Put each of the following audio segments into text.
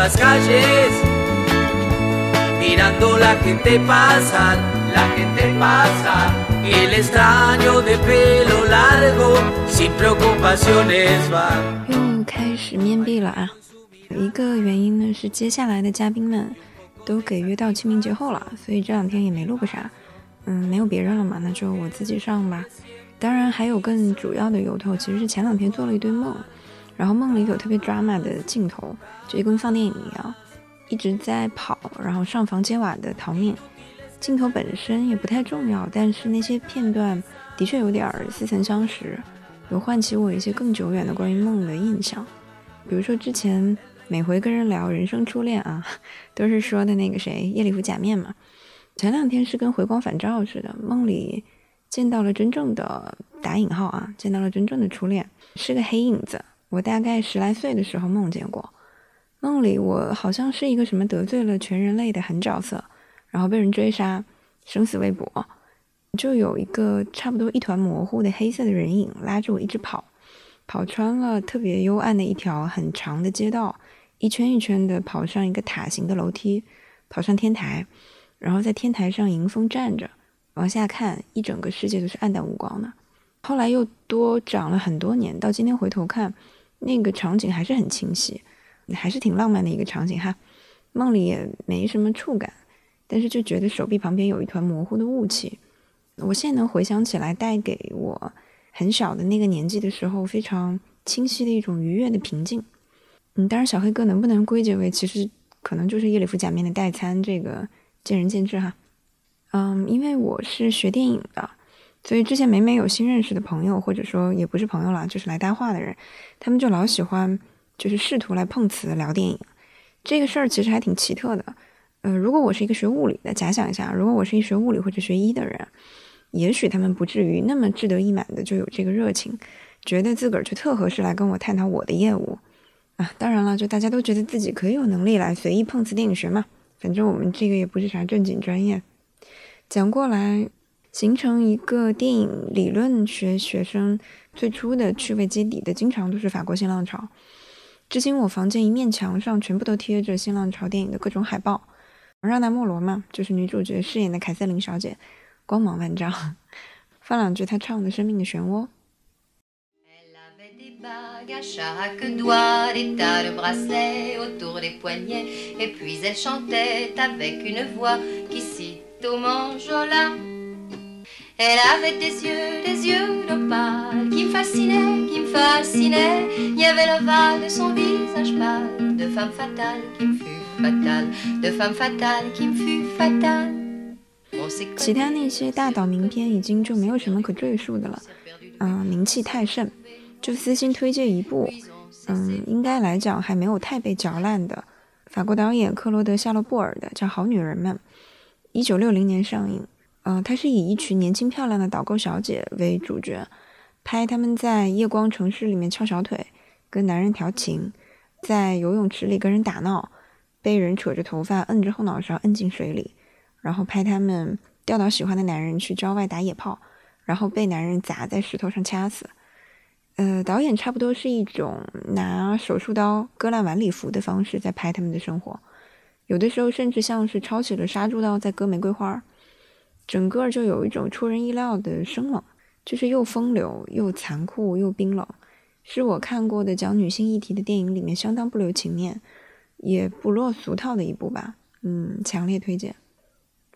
my god 又开始面壁了啊！一个原因呢是接下来的嘉宾们都给约到清明节后了，所以这两天也没录个啥。嗯，没有别人了嘛，那就我自己上吧。当然还有更主要的由头，其实是前两天做了一堆梦，然后梦里有特别 drama 的镜头，就跟放电影一样，一直在跑，然后上房揭瓦的逃命。镜头本身也不太重要，但是那些片段的确有点似曾相识，有唤起我一些更久远的关于梦的印象。比如说之前每回跟人聊人生初恋啊，都是说的那个谁叶里夫假面嘛。前两天是跟回光返照似的，梦里。见到了真正的打引号啊，见到了真正的初恋，是个黑影子。我大概十来岁的时候梦见过，梦里我好像是一个什么得罪了全人类的狠角色，然后被人追杀，生死未卜，就有一个差不多一团模糊的黑色的人影拉着我一直跑，跑穿了特别幽暗的一条很长的街道，一圈一圈的跑上一个塔形的楼梯，跑上天台，然后在天台上迎风站着。往下看，一整个世界都是暗淡无光的。后来又多长了很多年，到今天回头看，那个场景还是很清晰，还是挺浪漫的一个场景哈。梦里也没什么触感，但是就觉得手臂旁边有一团模糊的雾气。我现在能回想起来，带给我很小的那个年纪的时候，非常清晰的一种愉悦的平静。嗯，当然小黑哥能不能归结为其实可能就是叶里夫假面的代餐，这个见仁见智哈。嗯，因为我是学电影的，所以之前每每有新认识的朋友，或者说也不是朋友了，就是来搭话的人，他们就老喜欢就是试图来碰瓷聊电影。这个事儿其实还挺奇特的。呃，如果我是一个学物理的，假想一下，如果我是一学物理或者学医的人，也许他们不至于那么志得意满的就有这个热情，觉得自个儿就特合适来跟我探讨我的业务啊。当然了，就大家都觉得自己可以有能力来随意碰瓷电影学嘛，反正我们这个也不是啥正经专业。讲过来，形成一个电影理论学学生最初的趣味基底的，经常都是法国新浪潮。至今我房间一面墙上全部都贴着新浪潮电影的各种海报。让娜·莫罗嘛，就是女主角饰演的凯瑟琳小姐，光芒万丈。放两句她唱的《生命的漩涡》。Elle avait des yeux, des yeux d'opale qui me fascinaient, qui me fascinaient. Il y avait le val de son visage pâle, de femme fatale qui me fut fatale, de femme fatale qui me fut fatale. 其他那些大导名片已经就没有什么可赘述的了，嗯，名气太盛，就私心推荐一部，嗯，应该来讲还没有太被嚼烂的法国导演克罗德·夏洛布尔的，叫《好女人们》。一九六零年上映，呃，它是以一群年轻漂亮的导购小姐为主角，拍他们在夜光城市里面翘小腿，跟男人调情，在游泳池里跟人打闹，被人扯着头发摁着后脑勺摁进水里，然后拍他们钓到喜欢的男人去郊外打野炮，然后被男人砸在石头上掐死。呃，导演差不多是一种拿手术刀割烂晚礼服的方式在拍他们的生活。有的时候甚至像是抄起了杀猪刀在割玫瑰花，整个就有一种出人意料的生冷，就是又风流又残酷又冰冷，是我看过的讲女性议题的电影里面相当不留情面，也不落俗套的一部吧。嗯，强烈推荐。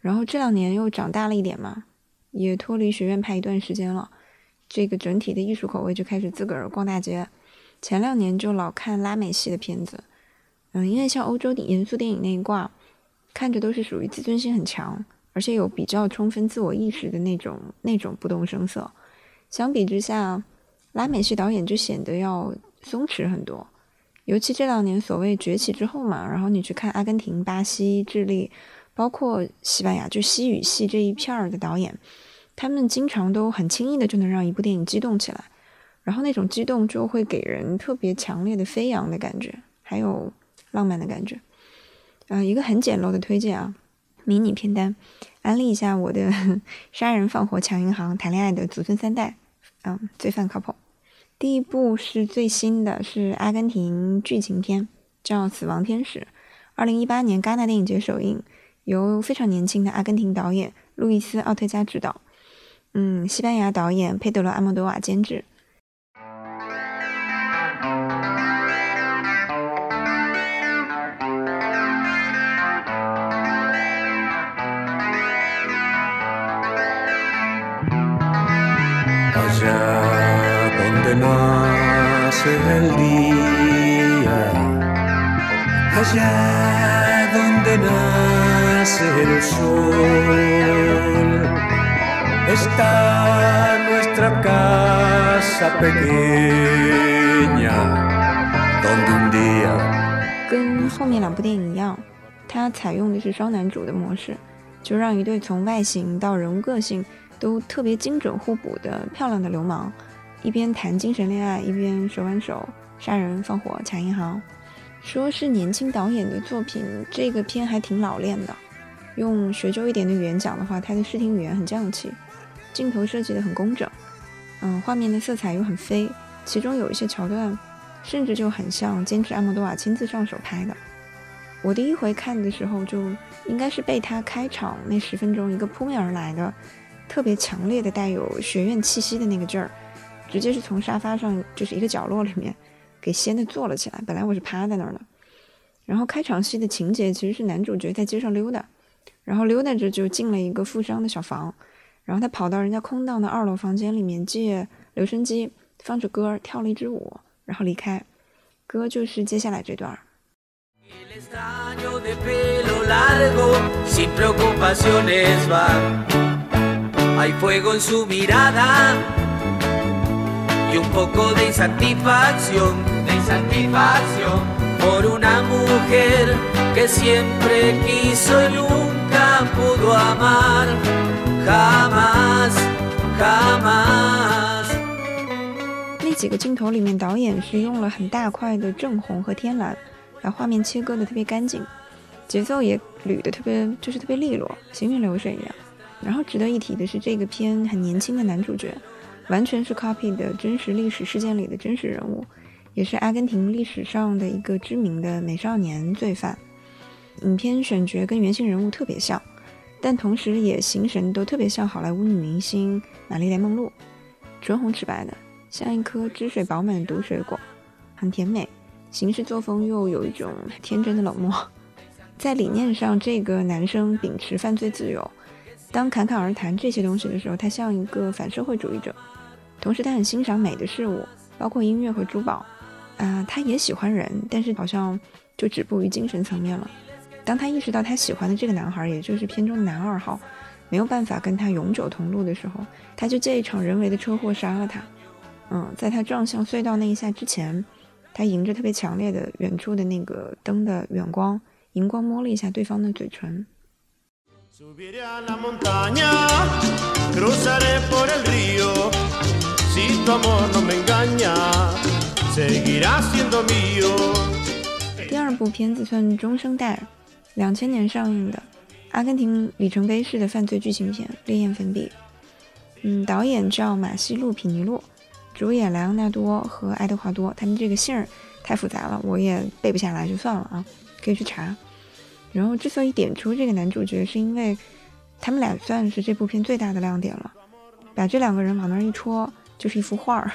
然后这两年又长大了一点嘛，也脱离学院派一段时间了，这个整体的艺术口味就开始自个儿逛大街。前两年就老看拉美系的片子。嗯，因为像欧洲的严肃电影那一挂，看着都是属于自尊心很强，而且有比较充分自我意识的那种那种不动声色。相比之下，拉美系导演就显得要松弛很多。尤其这两年所谓崛起之后嘛，然后你去看阿根廷、巴西、智利，包括西班牙，就西语系这一片儿的导演，他们经常都很轻易的就能让一部电影激动起来，然后那种激动就会给人特别强烈的飞扬的感觉，还有。浪漫的感觉，呃，一个很简陋的推荐啊，迷你片单，安利一下我的杀人放火抢银行谈恋爱的祖孙三代，嗯，罪犯 couple。第一部是最新的，是阿根廷剧情片，叫《死亡天使》，二零一八年戛纳电影节首映，由非常年轻的阿根廷导演路易斯·奥特加执导，嗯，西班牙导演佩德罗·阿莫多瓦监制。跟后面两部电影一样，它采用的是双男主的模式，就让一对从外形到人物个性都特别精准互补的漂亮的流氓，一边谈精神恋爱，一边手挽手杀人放火抢银行。说是年轻导演的作品，这个片还挺老练的。用学究一点的语言讲的话，它的视听语言很匠气，镜头设计的很工整，嗯，画面的色彩又很飞，其中有一些桥段，甚至就很像监制阿莫多瓦亲自上手拍的。我第一回看的时候，就应该是被他开场那十分钟一个扑面而来的，特别强烈的带有学院气息的那个劲儿，直接是从沙发上就是一个角落里面。给掀的坐了起来。本来我是趴在那儿的，然后开场戏的情节其实是男主角在街上溜达，然后溜达着就进了一个富商的小房，然后他跑到人家空荡的二楼房间里面借留声机放着歌跳了一支舞，然后离开。歌就是接下来这段。Y un poco de insatisfacción, de insatisfacción por una mujer que siempre quiso y nunca pudo amar, jamás, jamás。那几个镜头里面，导演是用了很大块的正红和天蓝，把画面切割的特别干净，节奏也捋的特别，就是特别利落，行云流水一样。然后值得一提的是，这个片很年轻的男主角。完全是 copy 的真实历史事件里的真实人物，也是阿根廷历史上的一个知名的美少年罪犯。影片选角跟原型人物特别像，但同时也形神都特别像好莱坞女明星玛丽莲梦露，唇红齿白的，像一颗汁水饱满的毒水果，很甜美，行事作风又有一种天真的冷漠。在理念上，这个男生秉持犯罪自由，当侃侃而谈这些东西的时候，他像一个反社会主义者。同时，他很欣赏美的事物，包括音乐和珠宝。啊，他也喜欢人，但是好像就止步于精神层面了。当他意识到他喜欢的这个男孩，也就是片中的男二号，没有办法跟他永久同路的时候，他就借一场人为的车祸杀了他。嗯，在他撞向隧道那一下之前，他迎着特别强烈的远处的那个灯的远光，荧光摸了一下对方的嘴唇。第二部片子算中生代，两千年上映的阿根廷里程碑式的犯罪剧情片《烈焰粉笔》。嗯，导演叫马西路皮尼洛，主演莱昂纳多和爱德华多。他们这个姓儿太复杂了，我也背不下来，就算了啊，可以去查。然后之所以点出这个男主角，是因为他们俩算是这部片最大的亮点了，把这两个人往那儿一戳。就是一幅画儿，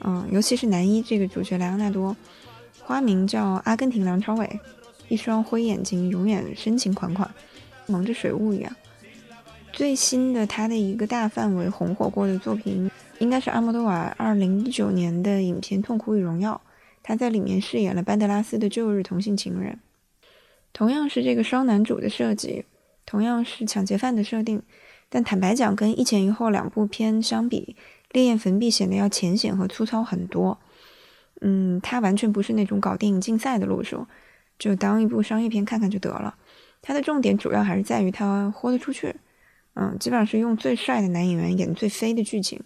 嗯，尤其是男一这个主角莱昂纳多，花名叫阿根廷梁朝伟，一双灰眼睛，永远深情款款，蒙着水雾一样。最新的他的一个大范围红火过的作品，应该是阿莫多瓦二零一九年的影片《痛苦与荣耀》，他在里面饰演了班德拉斯的旧日同性情人。同样是这个双男主的设计，同样是抢劫犯的设定，但坦白讲，跟一前一后两部片相比。烈焰焚壁显得要浅显和粗糙很多，嗯，它完全不是那种搞电影竞赛的路数，就当一部商业片看看就得了。它的重点主要还是在于它豁得出去，嗯，基本上是用最帅的男演员演最飞的剧情，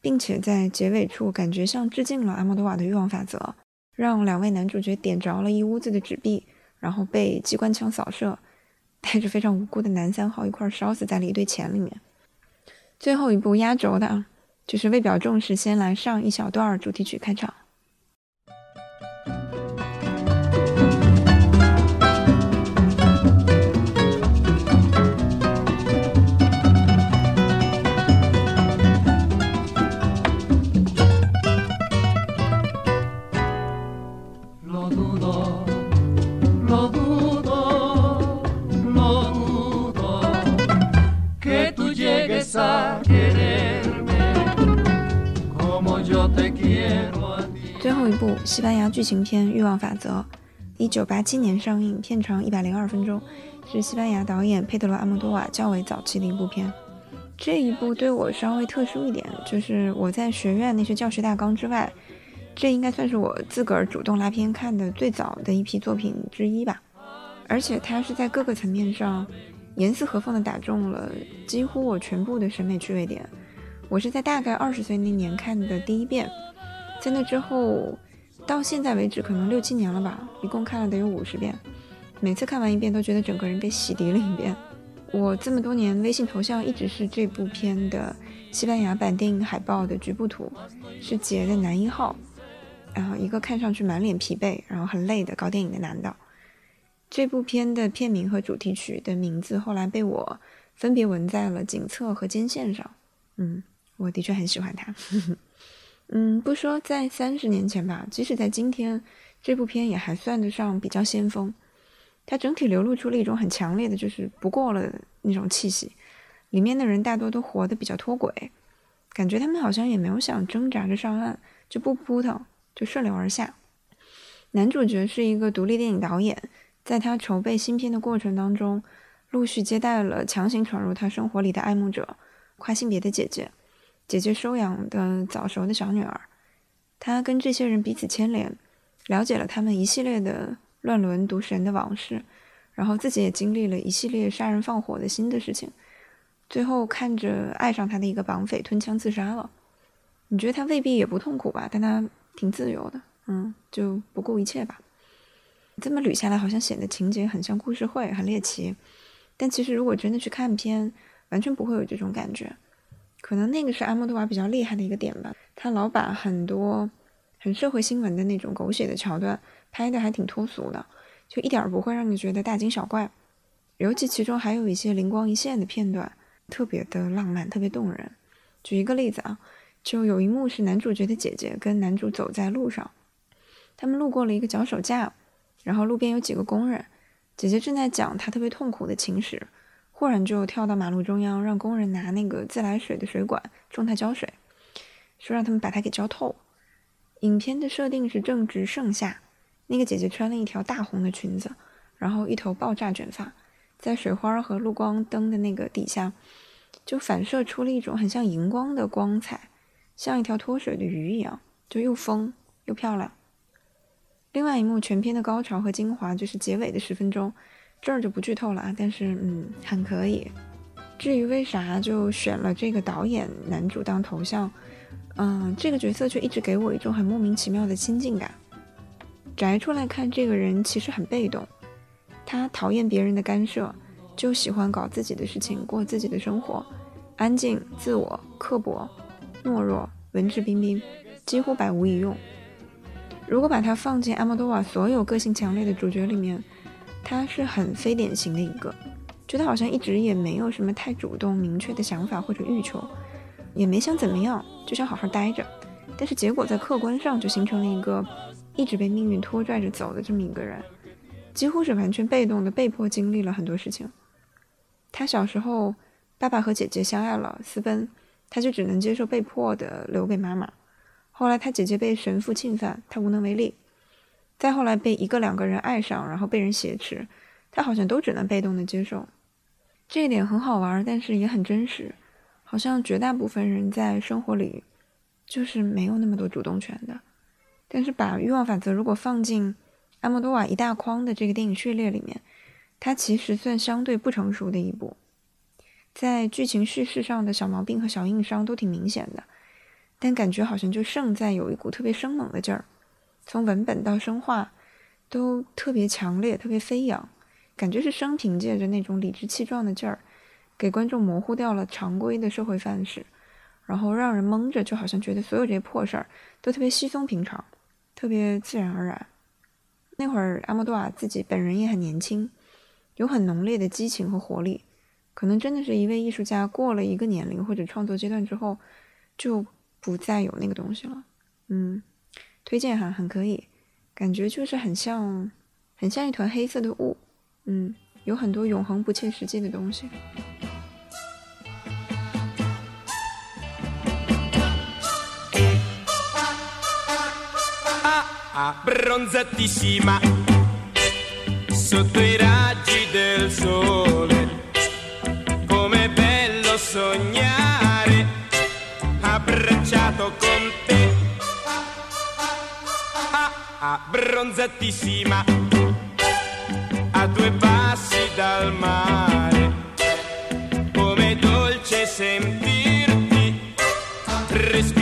并且在结尾处感觉像致敬了阿莫多瓦的欲望法则，让两位男主角点着了一屋子的纸币，然后被机关枪扫射，带着非常无辜的男三号一块烧死在了一堆钱里面。最后一部压轴的。就是为表重视，先来上一小段主题曲开场。最后一部西班牙剧情片《欲望法则》，一九八七年上映，片长一百零二分钟，是西班牙导演佩德罗·阿莫多瓦较为早期的一部片。这一部对我稍微特殊一点，就是我在学院那些教学大纲之外，这应该算是我自个儿主动拉片看的最早的一批作品之一吧。而且它是在各个层面上严丝合缝地打中了几乎我全部的审美趣味点。我是在大概二十岁那年看的第一遍，在那之后到现在为止可能六七年了吧，一共看了得有五十遍。每次看完一遍都觉得整个人被洗涤了一遍。我这么多年微信头像一直是这部片的西班牙版电影海报的局部图，是杰的男一号，然后一个看上去满脸疲惫，然后很累的搞电影的男的。这部片的片名和主题曲的名字后来被我分别纹在了颈侧和肩线上。嗯，我的确很喜欢它。嗯，不说在三十年前吧，即使在今天，这部片也还算得上比较先锋。它整体流露出了一种很强烈的，就是不过了那种气息。里面的人大多都活得比较脱轨，感觉他们好像也没有想挣扎着上岸，就不扑腾，就顺流而下。男主角是一个独立电影导演，在他筹备新片的过程当中，陆续接待了强行闯入他生活里的爱慕者，跨性别的姐姐，姐姐收养的早熟的小女儿。她跟这些人彼此牵连，了解了他们一系列的。乱伦毒神的往事，然后自己也经历了一系列杀人放火的新的事情，最后看着爱上他的一个绑匪吞枪自杀了。你觉得他未必也不痛苦吧？但他挺自由的，嗯，就不顾一切吧。这么捋下来，好像显得情节很像故事会，很猎奇。但其实如果真的去看片，完全不会有这种感觉。可能那个是阿莫多瓦比较厉害的一个点吧，他老把很多很社会新闻的那种狗血的桥段。拍的还挺脱俗的，就一点不会让你觉得大惊小怪，尤其其中还有一些灵光一现的片段，特别的浪漫，特别动人。举一个例子啊，就有一幕是男主角的姐姐跟男主走在路上，他们路过了一个脚手架，然后路边有几个工人，姐姐正在讲她特别痛苦的情史，忽然就跳到马路中央，让工人拿那个自来水的水管冲他浇水，说让他们把它给浇透。影片的设定是正值盛夏。那个姐姐穿了一条大红的裙子，然后一头爆炸卷发，在水花和路光灯的那个底下，就反射出了一种很像荧光的光彩，像一条脱水的鱼一样，就又疯又漂亮。另外一幕全片的高潮和精华就是结尾的十分钟，这儿就不剧透了啊，但是嗯，很可以。至于为啥就选了这个导演男主当头像，嗯，这个角色却一直给我一种很莫名其妙的亲近感。摘出来看，这个人其实很被动，他讨厌别人的干涉，就喜欢搞自己的事情，过自己的生活，安静、自我、刻薄、懦弱、文质彬彬，几乎百无一用。如果把他放进阿莫多瓦所有个性强烈的主角里面，他是很非典型的一个，觉得好像一直也没有什么太主动、明确的想法或者欲求，也没想怎么样，就想好好待着，但是结果在客观上就形成了一个。一直被命运拖拽着走的这么一个人，几乎是完全被动的，被迫经历了很多事情。他小时候，爸爸和姐姐相爱了，私奔，他就只能接受被迫的留给妈妈。后来他姐姐被神父侵犯，他无能为力。再后来被一个两个人爱上，然后被人挟持，他好像都只能被动的接受。这一点很好玩，但是也很真实，好像绝大部分人在生活里，就是没有那么多主动权的。但是把欲望法则如果放进阿莫多瓦一大筐的这个电影序列里面，它其实算相对不成熟的一部，在剧情叙事上的小毛病和小硬伤都挺明显的，但感觉好像就胜在有一股特别生猛的劲儿，从文本到生化都特别强烈、特别飞扬，感觉是生凭借着那种理直气壮的劲儿，给观众模糊掉了常规的社会范式，然后让人蒙着，就好像觉得所有这些破事儿都特别稀松平常。特别自然而然。那会儿阿莫多瓦自己本人也很年轻，有很浓烈的激情和活力，可能真的是一位艺术家过了一个年龄或者创作阶段之后，就不再有那个东西了。嗯，推荐哈，很可以，感觉就是很像，很像一团黑色的雾。嗯，有很多永恒不切实际的东西。abbronzatissima sotto i raggi del sole. Com'è bello sognare abbracciato con te. Abbronzatissima a due passi dal mare. Com'è dolce sentirti respirare